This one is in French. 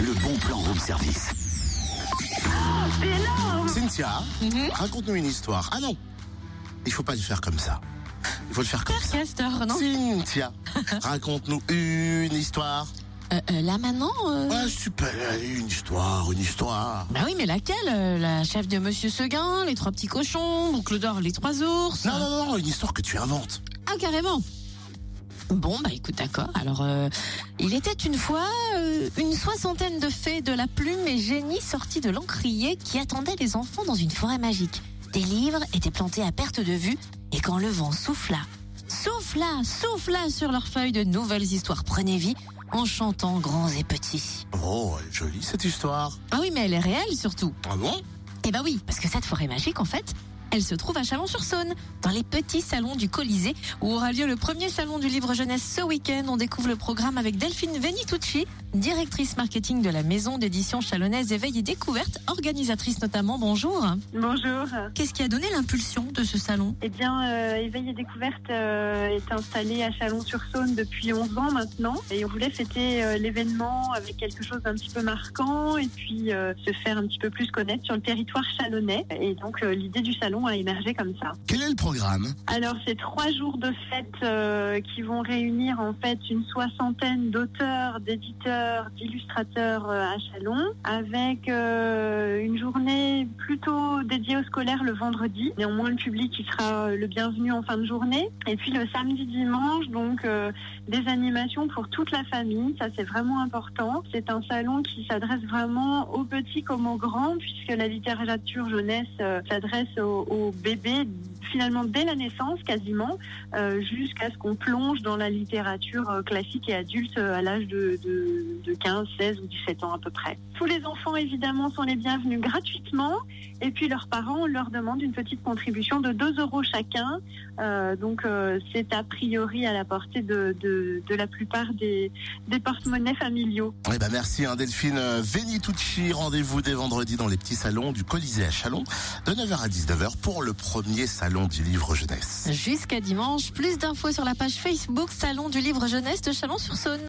le bon plan room service. C'est énorme Cynthia, raconte-nous une histoire. Ah non, il faut pas le faire comme ça. Il faut le faire comme Père ça. Castor, non Cynthia, raconte-nous une histoire. Euh, euh, Là maintenant euh, Ouais, super, une histoire, une histoire. Bah oui, mais laquelle Euh, La chef de Monsieur Seguin, les trois petits cochons, Boucle d'or, les trois ours Non, non, non, une histoire que tu inventes. Ah, carrément Bon, bah écoute, d'accord. Alors, euh, il était une fois euh, une soixantaine de fées de la plume et génies sortis de l'encrier qui attendaient les enfants dans une forêt magique. Des livres étaient plantés à perte de vue et quand le vent souffla, souffla, souffla sur leurs feuilles de nouvelles histoires prenaient vie en chantant grands et petits. Oh, elle est jolie cette histoire. Ah oui, mais elle est réelle surtout. Ah bon? Eh ben oui, parce que cette forêt magique, en fait, elle se trouve à Chalon-sur-Saône, dans les petits salons du Colisée, où aura lieu le premier salon du livre jeunesse ce week-end. On découvre le programme avec Delphine Venitucci, directrice marketing de la maison d'édition chalonnaise Éveil et Découverte, organisatrice notamment. Bonjour. Bonjour. Qu'est-ce qui a donné l'impulsion de ce salon? Eh bien, euh, Éveil et Découverte euh, est installé à Chalon-sur-Saône depuis 11 ans maintenant. Et on voulait fêter euh, l'événement avec quelque chose d'un petit peu marquant et puis euh, se faire un petit peu plus connaître sur le territoire chalonnais. Et donc, l'idée du salon a émergé comme ça. Quel est le programme? Alors, c'est trois jours de fête euh, qui vont réunir en fait une soixantaine d'auteurs, d'éditeurs, d'illustrateurs euh, à Chalon, avec euh, une journée plutôt dédiée aux scolaires le vendredi. Néanmoins, le public qui sera le bienvenu en fin de journée. Et puis le samedi, dimanche, donc des animations pour toute la famille. Ça, c'est vraiment important. C'est un salon qui s'adresse vraiment aux petits comme aux grands, puisque la littérature jeunesse s'adresse aux, aux o Bibi finalement dès la naissance quasiment euh, jusqu'à ce qu'on plonge dans la littérature euh, classique et adulte euh, à l'âge de, de, de 15, 16 ou 17 ans à peu près. Tous les enfants évidemment sont les bienvenus gratuitement et puis leurs parents on leur demande une petite contribution de 2 euros chacun. Donc c'est a priori à la portée de, la plupart des, des porte-monnaies familiaux. Eh ben merci hein, Delphine Venitucci. Rendez-vous dès vendredi dans les petits salons du Colisée à Chalon de 9h à 19h pour le premier du livre jeunesse. Jusqu'à dimanche, plus d'infos sur la page Facebook Salon du livre jeunesse de Chalon-sur-Saône.